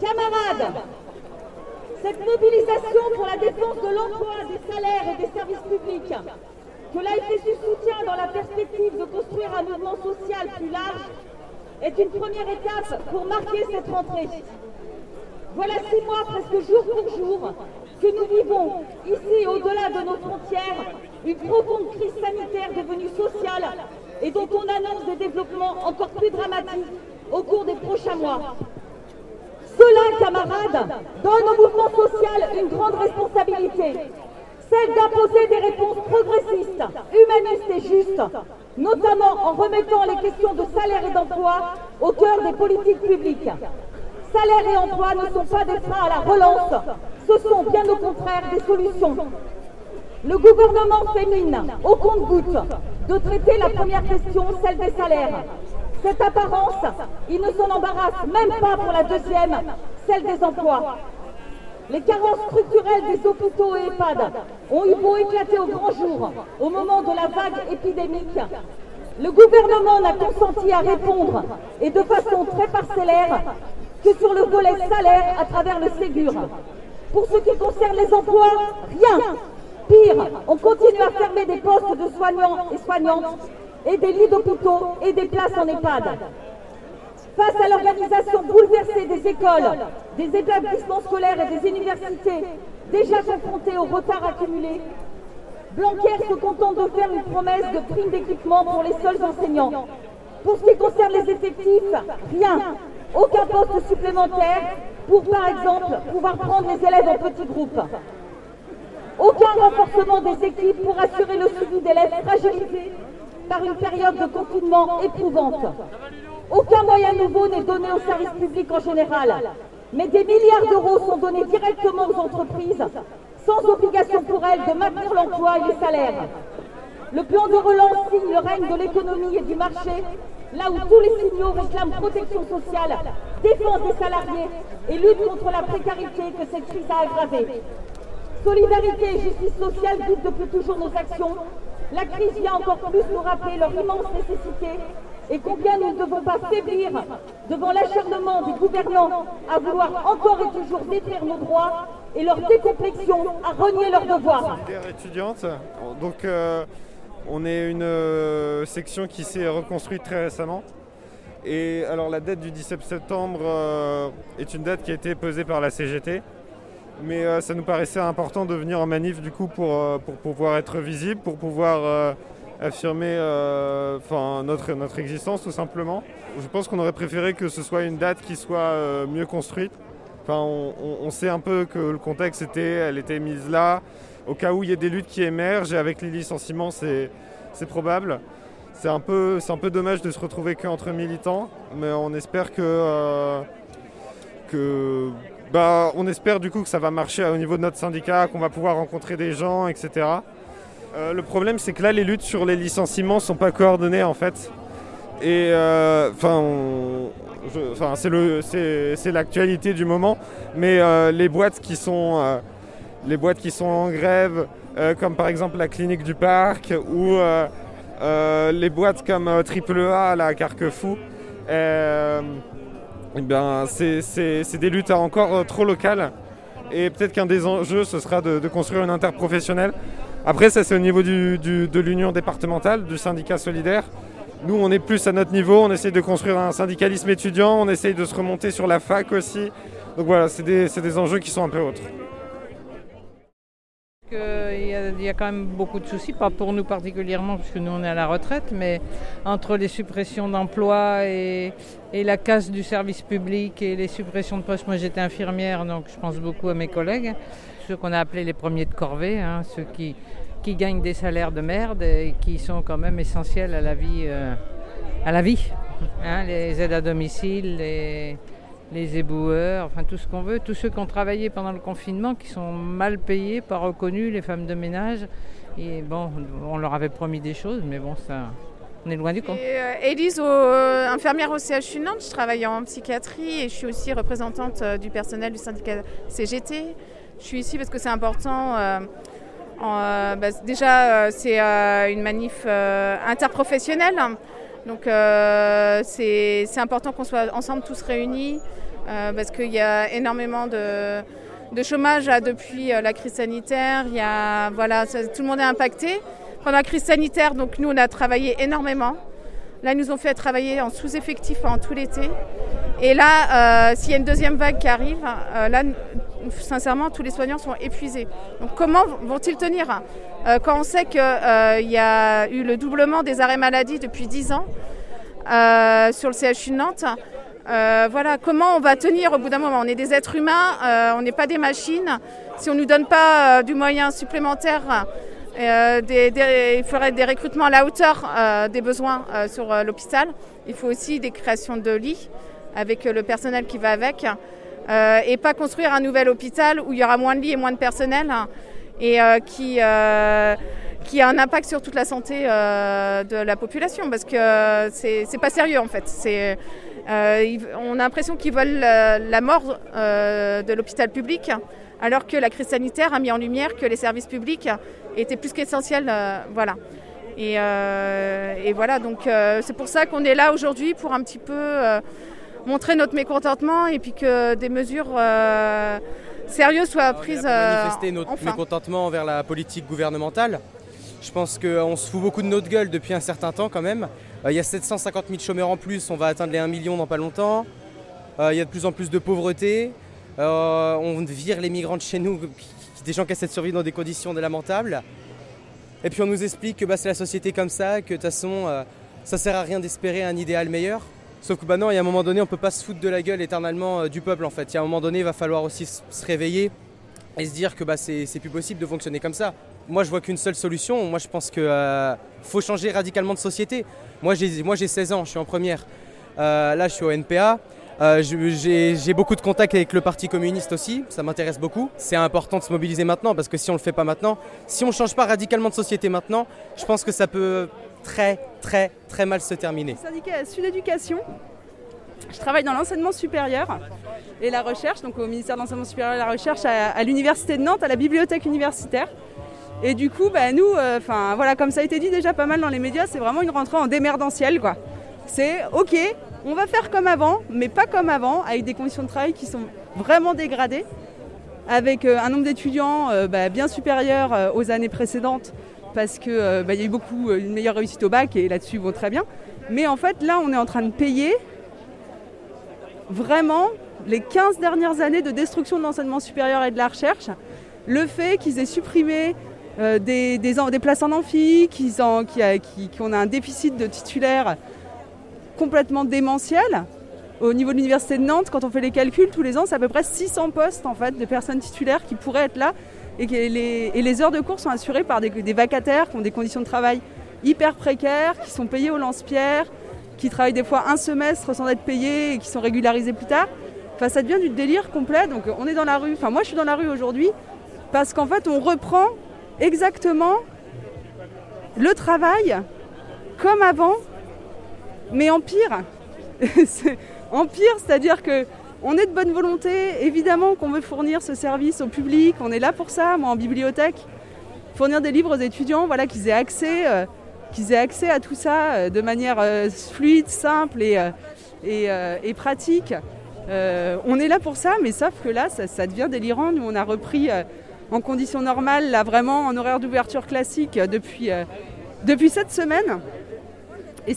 Camarades, cette mobilisation pour la défense de l'emploi, des salaires et des services publics, que l'AFSU soutient dans la perspective de construire un mouvement social plus large, est une première étape pour marquer cette rentrée. Voilà six mois, presque jour pour jour, que nous vivons, ici au-delà de nos frontières, une profonde crise sanitaire devenue sociale et dont on annonce des développements encore plus dramatiques au cours des prochains mois. Cela, camarades, donne au mouvement social une grande responsabilité, celle d'imposer des réponses progressistes, humanistes et justes, notamment en remettant les questions de salaire et d'emploi au cœur des politiques publiques. Salaire et emploi ne sont pas des freins à la relance, ce sont bien au contraire des solutions. Le gouvernement féminin, au compte-goutte, de traiter la première question, celle des salaires. Cette apparence, il ne s'en embarrasse même pas pour la deuxième, celle des emplois. Les carences structurelles des hôpitaux et EHPAD ont eu beau éclater au grand jour au moment de la vague épidémique. Le gouvernement n'a consenti à répondre, et de façon très parcellaire, que sur le volet salaire à travers le Ségur. Pour ce qui concerne les emplois, rien. Pire, on continue à fermer des postes de soignants et soignantes et des lits d'hôpitaux et des places en EHPAD. Face à l'organisation bouleversée des écoles, des établissements scolaires et des universités déjà confrontés au retard accumulé, Blanquer se contente de faire une promesse de prime d'équipement pour les seuls enseignants. Pour ce qui concerne les effectifs, rien. Aucun poste supplémentaire pour, par exemple, pouvoir prendre les élèves en petits groupes. Aucun renforcement des équipes pour assurer le suivi d'élèves fragilisés par une période de confinement éprouvante. Aucun moyen nouveau n'est donné aux services publics en général, mais des milliards d'euros sont donnés directement aux entreprises, sans obligation pour elles de maintenir l'emploi et les salaires. Le plan de relance signe le règne de l'économie et du marché, là où tous les signaux réclament protection sociale, défense des salariés et lutte contre la précarité que cette crise a aggravée. Solidarité et justice sociale guident depuis toujours nos actions. La crise vient encore plus nous rappeler leur immense nécessité et combien nous ne devons pas faiblir devant l'acharnement des gouvernants à vouloir encore et toujours détruire nos droits et leur décomplexion à renier leurs devoirs. étudiante, donc euh, on est une euh, section qui s'est reconstruite très récemment. Et alors la date du 17 septembre euh, est une date qui a été posée par la CGT. Mais ça nous paraissait important de venir en manif du coup pour, pour pouvoir être visible, pour pouvoir affirmer euh, notre, notre existence tout simplement. Je pense qu'on aurait préféré que ce soit une date qui soit euh, mieux construite. Enfin, on, sait un peu que le contexte était, elle était mise là, au cas où il y ait des luttes qui émergent, et avec les licenciements, c'est probable. C'est un, peu, un peu dommage de se retrouver qu'entre militants, mais on espère que, euh, que bah, on espère du coup que ça va marcher au niveau de notre syndicat, qu'on va pouvoir rencontrer des gens, etc. Euh, le problème, c'est que là, les luttes sur les licenciements sont pas coordonnées en fait. Et euh, enfin, c'est l'actualité du moment. Mais euh, les boîtes qui sont, les boîtes qui sont en grève, comme par exemple la clinique du parc ou les boîtes comme AAA à Carquefou, eh c'est des luttes encore trop locales. Et peut-être qu'un des enjeux, ce sera de, de construire une interprofessionnelle après, ça c'est au niveau de l'union départementale, du syndicat solidaire. Nous, on est plus à notre niveau, on essaye de construire un syndicalisme étudiant, on essaye de se remonter sur la fac aussi. Donc voilà, c'est des, enjeux qui sont un peu autres. Il y, a, quand même beaucoup de soucis, pas pour nous particulièrement, puisque nous on est à la retraite, mais entre les suppressions d'emplois et, la casse du service public et les suppressions de postes, moi j'étais infirmière, donc je pense beaucoup à mes collègues ceux qu'on a appelés les premiers de corvée, hein, ceux qui, qui gagnent des salaires de merde et qui sont quand même essentiels à la vie. Euh, à la vie hein, les aides à domicile, les, les éboueurs, enfin tout ce qu'on veut, tous ceux qui ont travaillé pendant le confinement, qui sont mal payés, pas reconnus, les femmes de ménage. Et bon, on leur avait promis des choses, mais bon, ça, on est loin du compte. Euh, Élise, euh, infirmière au CHU Nantes, je travaille en psychiatrie et je suis aussi représentante du personnel du syndicat CGT. Je suis ici parce que c'est important. Euh, euh, bah, déjà, euh, c'est une manif interprofessionnelle. Donc, c'est important qu'on soit ensemble tous réunis. parce qu'il y a énormément de, chômage depuis la crise sanitaire. Il y a, voilà, tout le monde est impacté. Pendant la crise sanitaire, donc nous, on a travaillé énormément. Là, ils nous ont fait travailler en sous-effectif pendant tout l'été. Et là, euh, s'il y a une deuxième vague qui arrive, euh, là, sincèrement, tous les soignants sont épuisés. Donc comment vont-ils tenir euh, Quand on sait qu'il y a eu le doublement des arrêts maladie depuis 10 ans sur le CHU de Nantes, voilà, comment on va tenir au bout d'un moment? On est des êtres humains, on n'est pas des machines. Si on ne nous donne pas du moyen supplémentaire euh, il faudrait des recrutements à la hauteur euh, des besoins euh, sur l'hôpital. Il faut aussi des créations de lits avec le personnel qui va avec. Et pas construire un nouvel hôpital où il y aura moins de lits et moins de personnel et qui, qui a un impact sur toute la santé de la population parce que c'est pas sérieux en fait. on a l'impression qu'ils veulent la mort de l'hôpital public alors que la crise sanitaire a mis en lumière que les services publics étaient plus qu'essentiels. Euh, voilà. Et, euh, voilà, donc euh, c'est pour ça qu'on est là aujourd'hui pour un petit peu montrer notre mécontentement et puis que des mesures sérieuses soient prises. manifester notre mécontentement envers la politique gouvernementale. Je pense qu'on se fout beaucoup de notre gueule depuis un certain temps quand même. Il y a 750 000 chômeurs en plus, on va atteindre les 1 million dans pas longtemps. Il y a de plus en plus de pauvreté. Euh, on vire les migrants de chez nous, des gens qui essaient de survivre dans des conditions lamentables. Et puis on nous explique que bah, c'est la société comme ça, que de toute façon euh, ça sert à rien d'espérer un idéal meilleur. Sauf que bah non, il y a un moment donné, on peut pas se foutre de la gueule éternellement euh, du peuple en fait. Il y a un moment donné, il va falloir aussi se réveiller et se dire que bah, c'est plus possible de fonctionner comme ça. Moi, je vois qu'une seule solution. Moi, je pense qu'il faut changer radicalement de société. Moi, j'ai 16 ans, je suis en première. là, je suis au NPA. Euh, j'ai beaucoup de contacts avec le Parti communiste aussi, ça m'intéresse beaucoup. C'est important de se mobiliser maintenant parce que si on ne le fait pas maintenant, si on ne change pas radicalement de société maintenant, je pense que ça peut très très très mal se terminer. Syndicat à Sud Éducation, je travaille dans l'enseignement supérieur et la recherche, donc au ministère de l'enseignement supérieur et la recherche à, l'université de Nantes, à la bibliothèque universitaire. Et du coup, bah, nous, euh, voilà, comme ça a été dit déjà pas mal dans les médias, c'est vraiment une rentrée en démerdentiel quoi. C'est ok, on va faire comme avant, mais pas comme avant, avec des conditions de travail qui sont vraiment dégradées, avec euh, un nombre d'étudiants euh, bah, bien supérieur aux années précédentes, parce qu'il bah, y a eu beaucoup, une meilleure réussite au bac, et là-dessus, vont très bien. Mais en fait, là, on est en train de payer vraiment les 15 dernières années de destruction de l'enseignement supérieur et de la recherche, le fait qu'ils aient supprimé des, places en amphi, qu'on a un déficit de titulaires complètement démentiel. Au niveau de l'université de Nantes, quand on fait les calculs, tous les ans, c'est à peu près 600 postes en fait, de personnes titulaires qui pourraient être là. Et, les, heures de cours sont assurées par des, vacataires qui ont des conditions de travail hyper précaires, qui sont payés au lance-pierre, qui travaillent des fois un semestre sans être payés et qui sont régularisés plus tard. Enfin, ça devient du délire complet. Donc on est dans la rue. Enfin, moi, je suis dans la rue aujourd'hui parce qu'en fait, on reprend exactement le travail comme avant mais en pire. en pire, c'est-à-dire que on est de bonne volonté, évidemment qu'on veut fournir ce service au public, on est là pour ça, moi en bibliothèque, fournir des livres aux étudiants, voilà, qu'ils aient accès, euh, à tout ça euh, de manière euh, fluide, simple et, et, pratique. on est là pour ça, mais sauf que là, ça, devient délirant. Nous, on a repris en conditions normales, là vraiment en horaire d'ouverture classique depuis, depuis cette semaine. Et,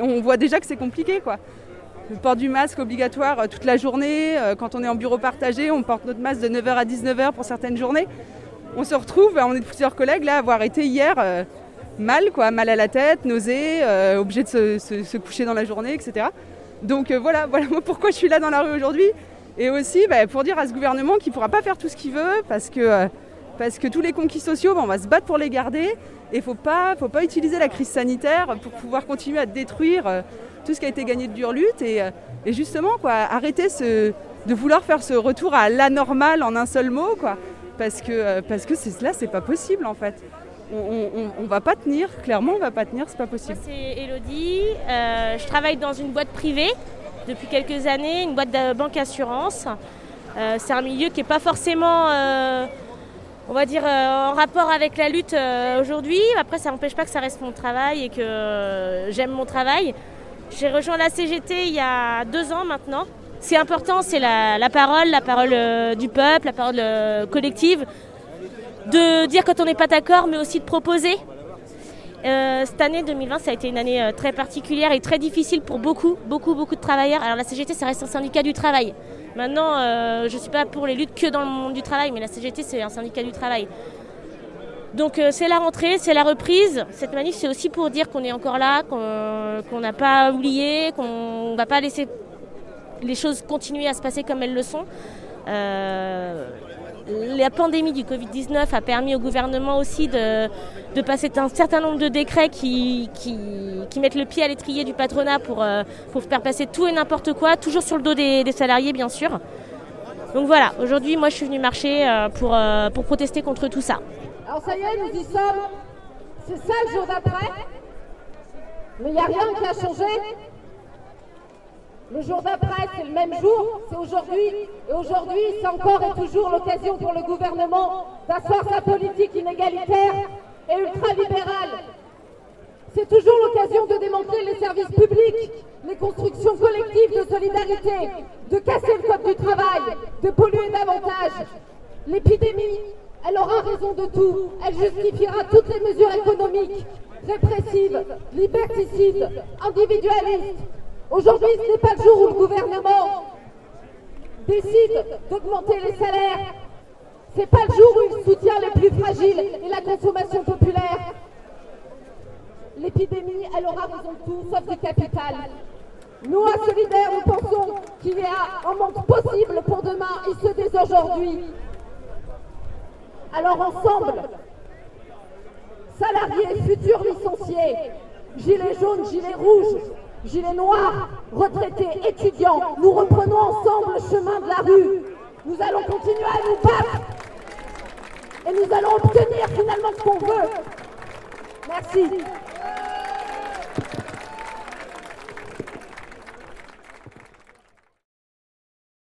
on voit déjà que c'est compliqué, quoi. Le port du masque obligatoire euh, toute la journée. Euh, quand on est en bureau partagé, on porte notre masque de 9h à 19h pour certaines journées. On se retrouve, on est plusieurs collègues là, à avoir été hier euh, mal, quoi, mal à la tête, nausée, obligé de se, coucher dans la journée, etc. Donc voilà, voilà pourquoi je suis là dans la rue aujourd'hui. Et aussi bah, pour dire à ce gouvernement qu'il ne pourra pas faire tout ce qu'il veut parce que, parce que tous les conquis sociaux, bah, on va se battre pour les garder. Et il faut pas, faut pas utiliser la crise sanitaire pour pouvoir continuer à détruire euh, tout ce qui a été gagné de dure lutte. Et, euh, justement, quoi, arrêter de vouloir faire ce retour à l'anormal en un seul mot. Quoi, parce que, euh, parce que là, c'est pas possible en fait. On, ne va pas tenir, clairement on va pas tenir, c'est pas possible. C'est Elodie, je travaille dans une boîte privée depuis quelques années, une boîte de banque assurance. c'est un milieu qui n'est pas forcément on va dire, euh, en rapport avec la lutte euh, aujourd'hui. Après, ça n'empêche pas que ça reste mon travail et que j'aime mon travail. J'ai rejoint la CGT il y a deux ans maintenant. c'est important, c'est la, parole, la parole euh, du peuple, la parole euh, collective, de dire quand on n'est pas d'accord, mais aussi de proposer. Euh, cette année 2020, ça a été une année très particulière et très difficile pour beaucoup, beaucoup, beaucoup de travailleurs. Alors la CGT, ça reste un syndicat du travail. Maintenant, je ne suis pas pour les luttes que dans le monde du travail, mais la CGT, c'est un syndicat du travail. Donc c'est la rentrée, c'est la reprise. Cette manif, c'est aussi pour dire qu'on est encore là, qu'on n'a pas oublié, qu'on ne va pas laisser les choses continuent à se passer comme elles le sont. Euh, la pandémie du Covid-19 a permis au gouvernement aussi de, passer un certain nombre de décrets qui, mettent le pied à l'étrier du patronat pour, euh, pour faire passer tout et n'importe quoi, toujours sur le dos des, salariés bien sûr. Donc voilà, aujourd'hui moi je suis venue marcher euh, pour, pour protester contre tout ça. Alors ça y est, nous y sommes. C'est ça le jour. Mais il n'y a rien qui a changé. Le jour d'après, c'est le même jour, c'est aujourd'hui. Et aujourd'hui, c'est encore et toujours l'occasion pour le gouvernement d'asseoir sa politique inégalitaire et ultralibérale. C'est toujours l'occasion de démanteler les services publics, les constructions collectives de solidarité, de casser le code du travail, de polluer davantage. L'épidémie, elle aura raison de tout. Elle justifiera toutes les mesures économiques, répressives, liberticides, individualistes, Aujourd'hui, ce n'est pas le jour où le gouvernement décide d'augmenter les salaires. Ce n'est pas le jour où il soutient les plus fragiles et la consommation populaire. L'épidémie, elle aura raison de tout, sauf du capital. Nous, à Solidaire, nous pensons qu'il y a un manque possible pour demain et ce dès aujourd'hui. Alors ensemble, salariés, futurs licenciés, gilets jaunes, gilets rouges, gilets noirs, retraités, étudiants, nous reprenons ensemble le chemin de la rue. Nous allons continuer à nous battre et nous allons obtenir finalement ce qu'on veut. Merci.